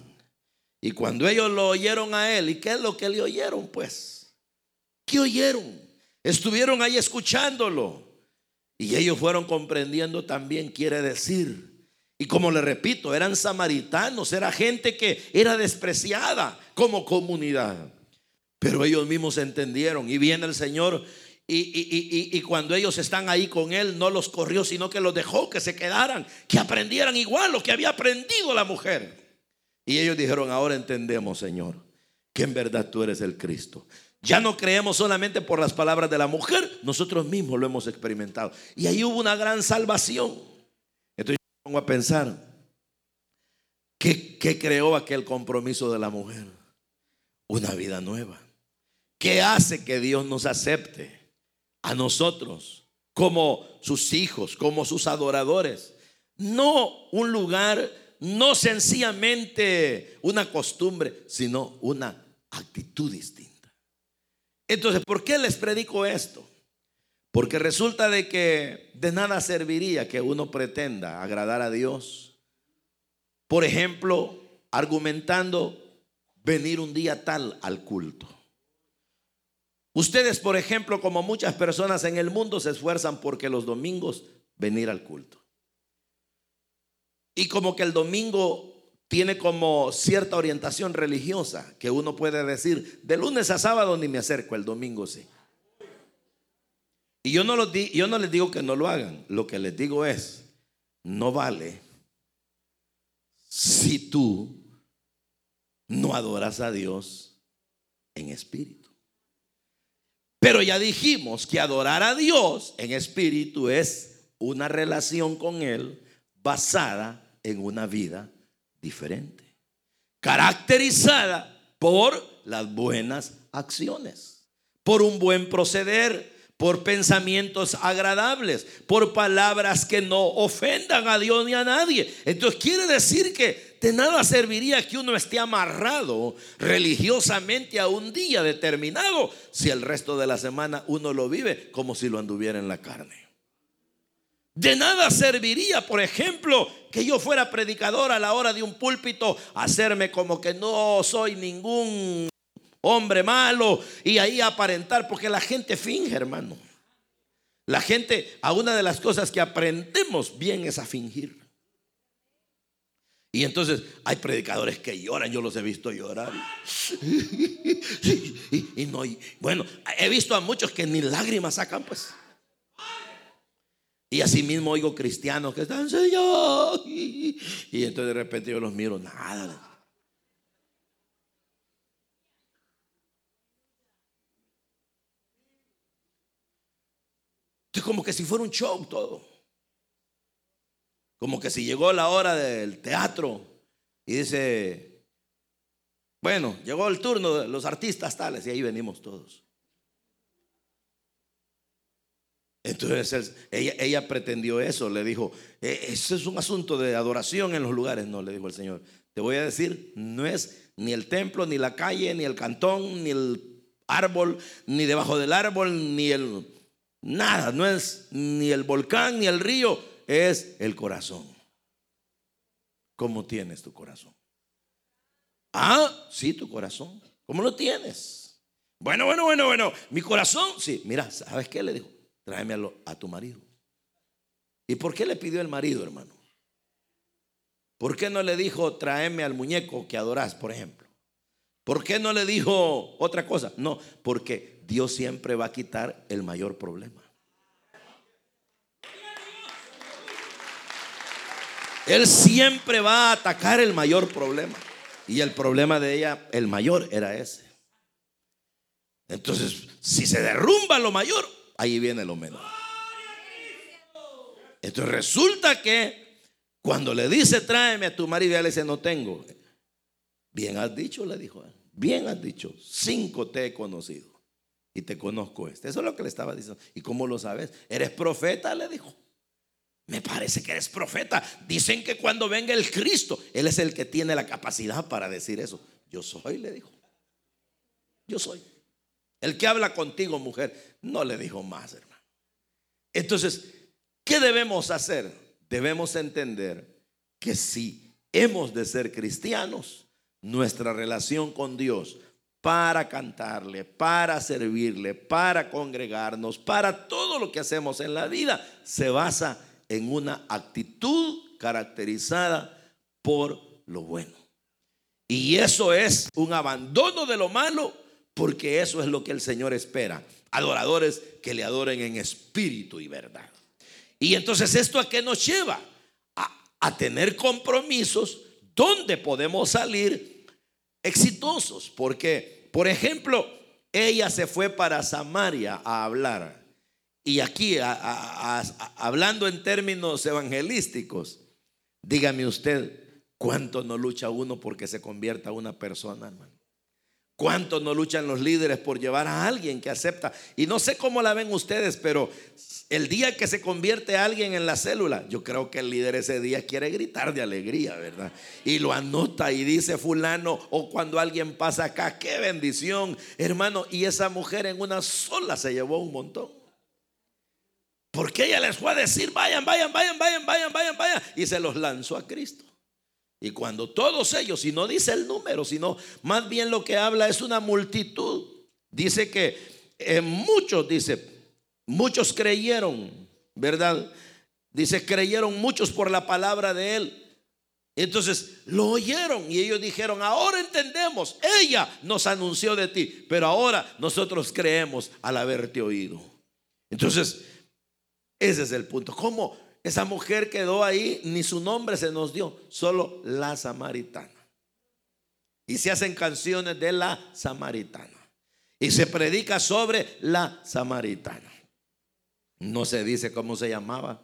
Y cuando ellos lo oyeron a él, ¿y qué es lo que le oyeron? Pues, ¿qué oyeron? Estuvieron ahí escuchándolo. Y ellos fueron comprendiendo también, quiere decir. Y como le repito, eran samaritanos, era gente que era despreciada como comunidad. Pero ellos mismos entendieron. Y viene el Señor y, y, cuando ellos están ahí con Él, no los corrió, sino que los dejó que se quedaran, que aprendieran igual lo que había aprendido la mujer. Y ellos dijeron, ahora entendemos, Señor, que en verdad tú eres el Cristo. Ya no creemos solamente por las palabras de la mujer, nosotros mismos lo hemos experimentado. Y ahí hubo una gran salvación. Entonces yo pongo a pensar, ¿qué, ¿qué, creó aquel compromiso de la mujer? Una vida nueva. ¿Qué hace que Dios nos acepte a nosotros como sus hijos, como sus adoradores? No un lugar, no sencillamente una costumbre, sino una actitud distinta. Entonces, ¿por qué les predico esto? Porque resulta de que de nada serviría que uno pretenda agradar a Dios. Por ejemplo, argumentando venir un día tal al culto. Ustedes, por ejemplo, como muchas personas en el mundo, se esfuerzan porque los domingos venir al culto. Y como que el domingo tiene como cierta orientación religiosa que uno puede decir, de lunes a sábado ni me acerco, el domingo sí. Y yo no, yo no les digo que no lo hagan, lo que les digo es, no vale si tú no adoras a Dios en espíritu. Pero ya dijimos que adorar a Dios en espíritu es una relación con Él basada en una vida diferente, caracterizada por las buenas acciones, por un buen proceder, por pensamientos agradables, por palabras que no ofendan a Dios ni a nadie. Entonces quiere decir que de nada serviría que uno esté amarrado religiosamente a un día determinado si el resto de la semana uno lo vive como si lo anduviera en la carne. De nada serviría, por ejemplo, que yo fuera predicador a la hora de un púlpito, hacerme como que no soy ningún hombre malo y ahí aparentar, porque la gente finge, hermano. La gente, a una de las cosas que aprendemos bien es a fingir. Y entonces hay predicadores que lloran, yo los he visto llorar. Y, no, bueno, he visto a muchos que ni lágrimas sacan, pues. Y así mismo oigo cristianos que están, Señor. Y entonces de repente yo los miro, nada. Es como que si fuera un show todo. Como que si llegó la hora del teatro y dice, bueno, llegó el turno de los artistas tales y ahí venimos todos. Entonces ella, ella, pretendió eso, le dijo, e, eso es un asunto de adoración en los lugares. No, le dijo el Señor, te voy a decir, no es ni el templo, ni la calle, ni el cantón, ni el árbol, ni debajo del árbol, ni el Nada, no es ni el volcán ni el río, es el corazón. ¿Cómo tienes tu corazón? Ah, sí, tu corazón. ¿Cómo lo tienes? Bueno, bueno, bueno, bueno. Mi corazón, sí. Mira, ¿sabes qué le dijo? Tráeme a, tu marido. ¿Y por qué le pidió el marido, hermano? ¿Por qué no le dijo tráeme al muñeco que adorás, por ejemplo? ¿Por qué no le dijo otra cosa? No, porque Dios siempre va a quitar el mayor problema. Él siempre va a atacar el mayor problema. Y el problema de ella, el mayor, era ese. Entonces, si se derrumba lo mayor, ahí viene lo menor. Entonces resulta que cuando le dice, tráeme a tu marido, ella le dice, no tengo. Bien has dicho, le dijo. Bien has dicho, cinco te he conocido y te conozco este. Eso es lo que le estaba diciendo. ¿Y cómo lo sabes? ¿Eres profeta? Le dijo. Me parece que eres profeta. Dicen que cuando venga el Cristo, Él es el que tiene la capacidad para decir eso. Yo soy, le dijo. Yo soy. El que habla contigo, mujer, no le dijo más, hermano. Entonces, ¿qué debemos hacer? Debemos entender que si hemos de ser cristianos, nuestra relación con Dios para cantarle, para servirle, para congregarnos, para todo lo que hacemos en la vida, se basa en una actitud caracterizada por lo bueno. Y eso es un abandono de lo malo, porque eso es lo que el Señor espera. Adoradores que le adoren en espíritu y verdad. Y entonces esto a qué nos lleva? A, tener compromisos donde podemos salir exitosos, porque, por ejemplo, ella se fue para Samaria a hablar. Y aquí, hablando en términos evangelísticos, dígame usted, ¿cuánto no lucha uno porque se convierta una persona, hermano? ¿Cuánto no luchan los líderes por llevar a alguien que acepta? Y no sé cómo la ven ustedes, pero el día que se convierte alguien en la célula, yo creo que el líder ese día quiere gritar de alegría, ¿verdad? Y lo anota y dice fulano, o cuando alguien pasa acá, qué bendición, hermano. Y esa mujer en una sola se llevó un montón. Porque ella les fue a decir, vayan, vayan, vayan, vayan, vayan, vayan, vayan. Y se los lanzó a Cristo. Y cuando todos ellos, y no dice el número, sino más bien lo que habla es una multitud. Dice que en muchos, dice, Muchos creyeron, ¿verdad? Dice, creyeron muchos por la palabra de él. Entonces lo oyeron y ellos dijeron, ahora entendemos, ella nos anunció de ti, pero ahora nosotros creemos al haberte oído. Entonces, ese es el punto. ¿Cómo esa mujer quedó ahí? Ni su nombre se nos dio, solo la samaritana. Y se hacen canciones de la samaritana. Y se predica sobre la samaritana. No se dice cómo se llamaba.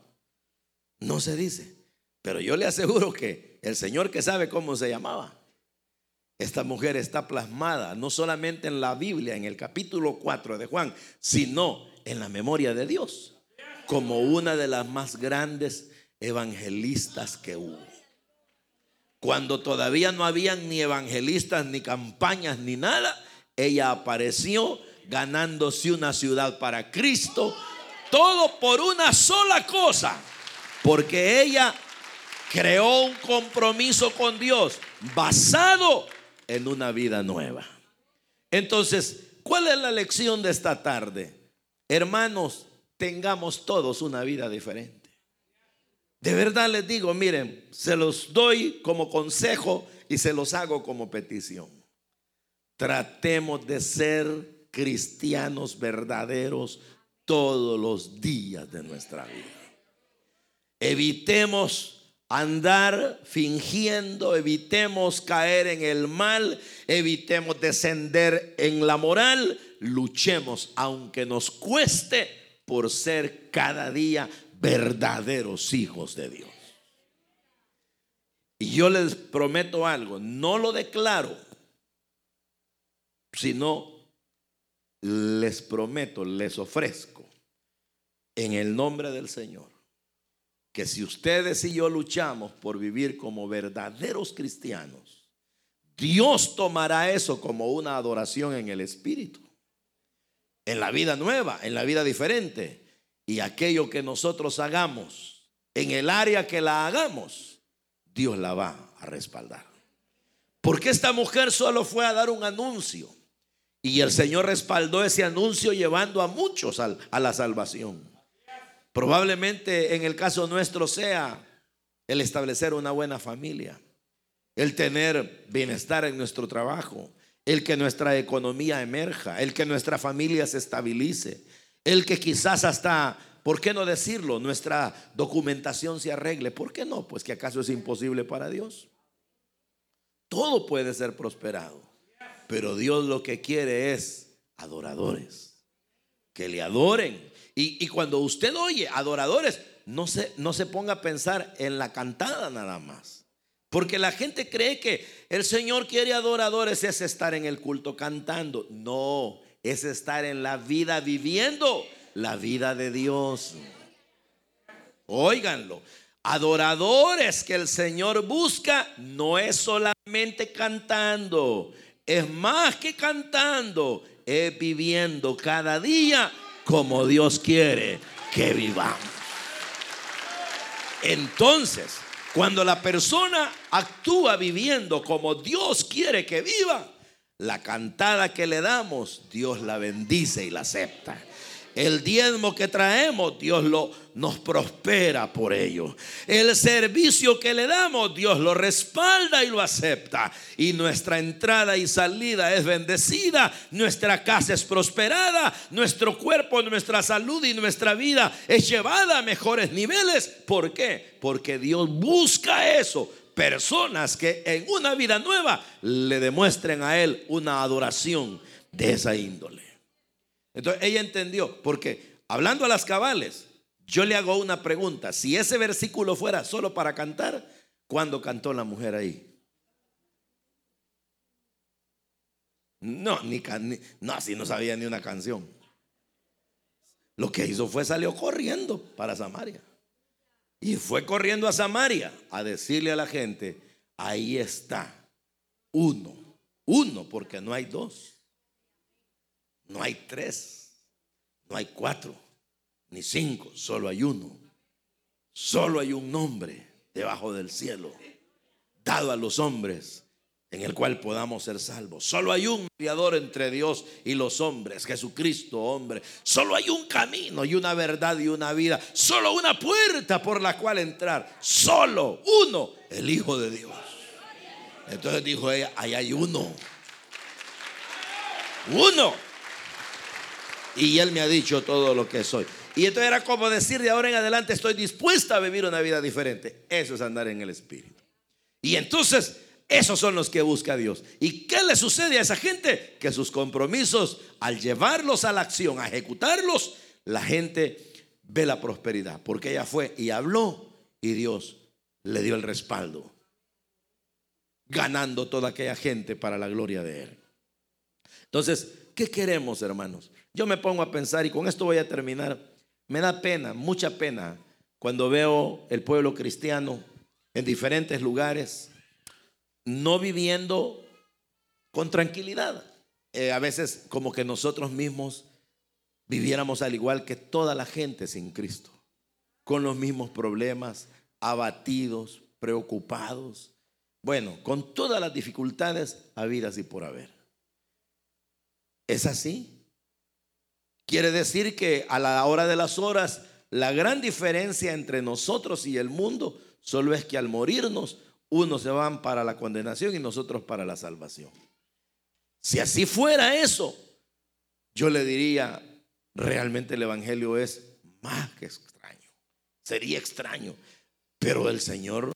No se dice. Pero yo le aseguro que el Señor que sabe cómo se llamaba. Esta mujer está plasmada no solamente en la Biblia, en el capítulo 4 de Juan, sino en la memoria de Dios como una de las más grandes evangelistas que hubo. Cuando todavía no habían ni evangelistas, ni campañas, ni nada, ella apareció ganándose una ciudad para Cristo. Todo por una sola cosa. Porque ella creó un compromiso con Dios basado en una vida nueva. Entonces, ¿cuál es la lección de esta tarde? Hermanos, tengamos todos una vida diferente. De verdad les digo, miren, se los doy como consejo y se los hago como petición. Tratemos de ser cristianos verdaderos todos los días de nuestra vida. Evitemos andar fingiendo, evitemos caer en el mal, evitemos descender en la moral, luchemos aunque nos cueste por ser cada día verdaderos hijos de Dios. Y yo les prometo algo, no lo declaro, sino les prometo, les ofrezco en el nombre del Señor, que si ustedes y yo luchamos por vivir como verdaderos cristianos, Dios tomará eso como una adoración en el Espíritu, en la vida nueva, en la vida diferente y aquello que nosotros hagamos, en el área que la hagamos, Dios la va a respaldar. Porque esta mujer solo fue a dar un anuncio. Y el Señor respaldó ese anuncio llevando a muchos a la salvación. Probablemente en el caso nuestro sea el establecer una buena familia, el tener bienestar en nuestro trabajo, el que nuestra economía emerja, el que nuestra familia se estabilice, el que quizás hasta, ¿por qué no decirlo? Nuestra documentación se arregle. ¿Por qué no? Pues que acaso es imposible para Dios. Todo puede ser prosperado. Pero Dios lo que quiere es adoradores. Que le adoren. Y, cuando usted oye adoradores, no se, no se ponga a pensar en la cantada nada más. Porque la gente cree que el Señor quiere adoradores es estar en el culto cantando. No, es estar en la vida viviendo la vida de Dios. Óiganlo. Adoradores que el Señor busca no es solamente cantando, es más que cantando, es viviendo cada día como Dios quiere que vivamos. Entonces, cuando la persona actúa viviendo como Dios quiere que viva, la cantada que le damos, Dios la bendice y la acepta. El diezmo que traemos, Dios lo, nos prospera por ello. El servicio que le damos, Dios lo respalda y lo acepta. Y nuestra entrada y salida es bendecida. Nuestra casa es prosperada. Nuestro cuerpo, nuestra salud y nuestra vida es llevada a mejores niveles. ¿Por qué? Porque Dios busca eso personas que en una vida nueva le demuestren a Él una adoración de esa índole. Entonces ella entendió, porque hablando a las cabales, yo le hago una pregunta. Si ese versículo fuera solo para cantar, ¿cuándo cantó la mujer ahí? No, ni, no, así no sabía ni una canción. Lo que hizo fue salió corriendo para Samaria. Y fue corriendo a Samaria a decirle a la gente, ahí está, uno, uno, porque no hay dos, no hay tres, no hay cuatro, ni cinco, solo hay uno. Solo hay un nombre debajo del cielo, dado a los hombres en el cual podamos ser salvos. Solo hay un mediador entre Dios y los hombres, Jesucristo, hombre. Solo hay un camino y una verdad y una vida. Solo una puerta por la cual entrar. Solo uno, el Hijo de Dios. Entonces dijo ella, ahí hay uno. Uno. Y él me ha dicho todo lo que soy. Y entonces era como decir de ahora en adelante estoy dispuesta a vivir una vida diferente. Eso es andar en el Espíritu. Y entonces esos son los que busca Dios. ¿Y qué le sucede a esa gente? Que sus compromisos, al llevarlos a la acción, a ejecutarlos, la gente ve la prosperidad. Porque ella fue y habló y Dios le dio el respaldo, ganando toda aquella gente para la gloria de Él. Entonces, ¿qué queremos, hermanos? Yo me pongo a pensar y con esto voy a terminar. Me da pena, mucha pena, cuando veo el pueblo cristiano en diferentes lugares no viviendo con tranquilidad. Eh, a veces como que nosotros mismos viviéramos al igual que toda la gente sin Cristo, con los mismos problemas, abatidos, preocupados, bueno, con todas las dificultades habidas y por haber. ¿Es así? Quiere decir que a la hora de las horas, la gran diferencia entre nosotros y el mundo solo es que al morirnos, unos se van para la condenación y nosotros para la salvación. Si así fuera eso, yo le diría, realmente el Evangelio es más que extraño. Sería extraño. Pero el Señor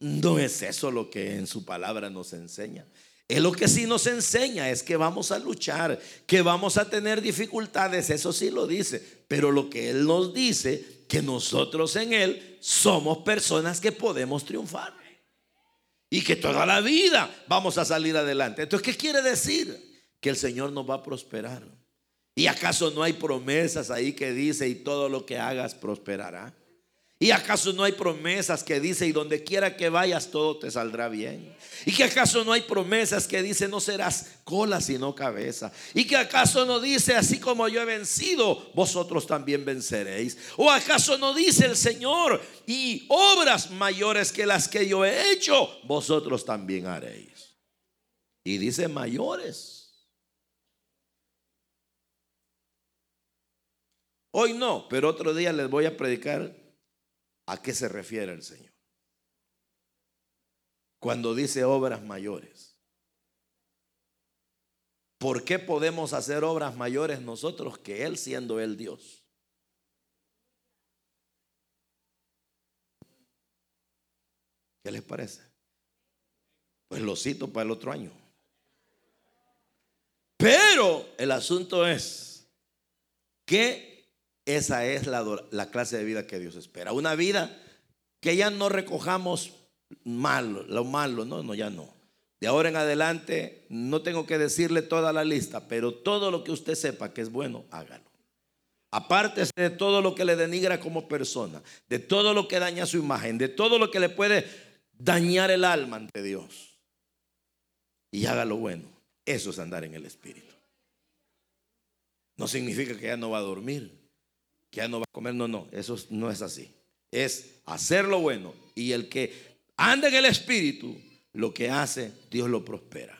no es eso lo que en su palabra nos enseña. Es lo que sí nos enseña es que vamos a luchar, que vamos a tener dificultades, eso sí lo dice, pero lo que Él nos dice, que nosotros en Él somos personas que podemos triunfar y que toda la vida vamos a salir adelante. Entonces, ¿qué quiere decir? Que el Señor nos va a prosperar. ¿Y acaso no hay promesas ahí que dice y todo lo que hagas prosperará? ¿Y acaso no hay promesas que dice y donde quiera que vayas todo te saldrá bien? ¿Y que acaso no hay promesas que dice no serás cola sino cabeza? ¿Y que acaso no dice así como yo he vencido, vosotros también venceréis? ¿O acaso no dice el Señor y obras mayores que las que yo he hecho, vosotros también haréis? Y dice mayores. Hoy no, pero otro día les voy a predicar ¿A qué se refiere el Señor? Cuando dice obras mayores. ¿Por qué podemos hacer obras mayores nosotros que Él siendo Él Dios? ¿Qué les parece? Pues lo cito para el otro año. Pero el asunto es que esa es la, clase de vida que Dios espera. Una vida que ya no recojamos malo, lo malo, no, no, ya no. De ahora en adelante no tengo que decirle toda la lista, pero todo lo que usted sepa que es bueno, hágalo. Aparte de todo lo que le denigra como persona, de todo lo que daña su imagen, de todo lo que le puede dañar el alma ante Dios. Y haga lo bueno. Eso es andar en el Espíritu. No significa que ya no va a dormir que ya no va a comer. No, no, eso no es así. Es hacer lo bueno. Y el que anda en el Espíritu, lo que hace, Dios lo prospera.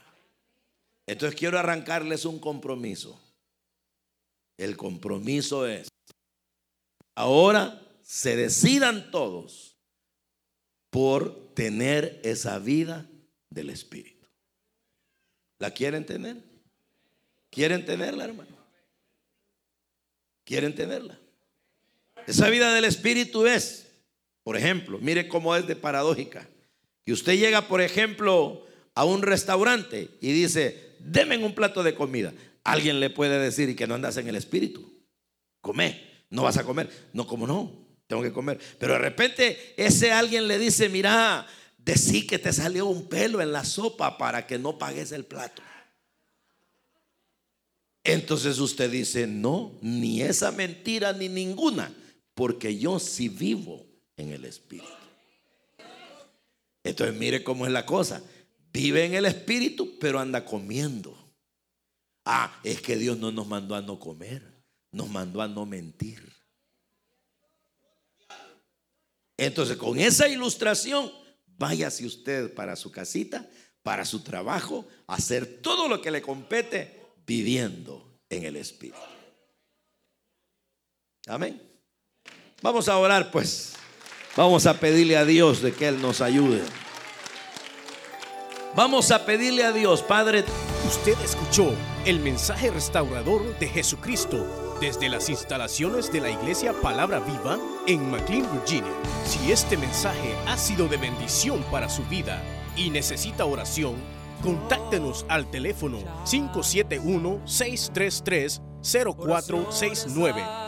Entonces quiero arrancarles un compromiso. El compromiso es, ahora se decidan todos por tener esa vida del Espíritu. ¿La quieren tener? ¿Quieren tenerla, hermano? ¿Quieren tenerla? Esa vida del Espíritu es, por ejemplo, mire cómo es de paradójica. Que usted llega, por ejemplo, a un restaurante y dice, denme un plato de comida. Alguien le puede decir que no andas en el Espíritu. Come, no vas a comer. No, como no, tengo que comer. Pero de repente ese alguien le dice, mira, decí que te salió un pelo en la sopa para que no pagues el plato. Entonces usted dice, no, ni esa mentira ni ninguna porque yo sí vivo en el Espíritu. Entonces mire cómo es la cosa. Vive en el Espíritu, pero anda comiendo. Ah, es que Dios no nos mandó a no comer, nos mandó a no mentir. Entonces, con esa ilustración, váyase usted para su casita, para su trabajo, hacer todo lo que le compete viviendo en el Espíritu. Amén. Vamos a orar pues. Vamos a pedirle a Dios de que Él nos ayude. Vamos a pedirle a Dios, Padre. Usted escuchó el mensaje restaurador de Jesucristo desde las instalaciones de la iglesia Palabra Viva en McLean, Virginia. Si este mensaje ha sido de bendición para su vida y necesita oración, contáctenos al teléfono 571-633-0469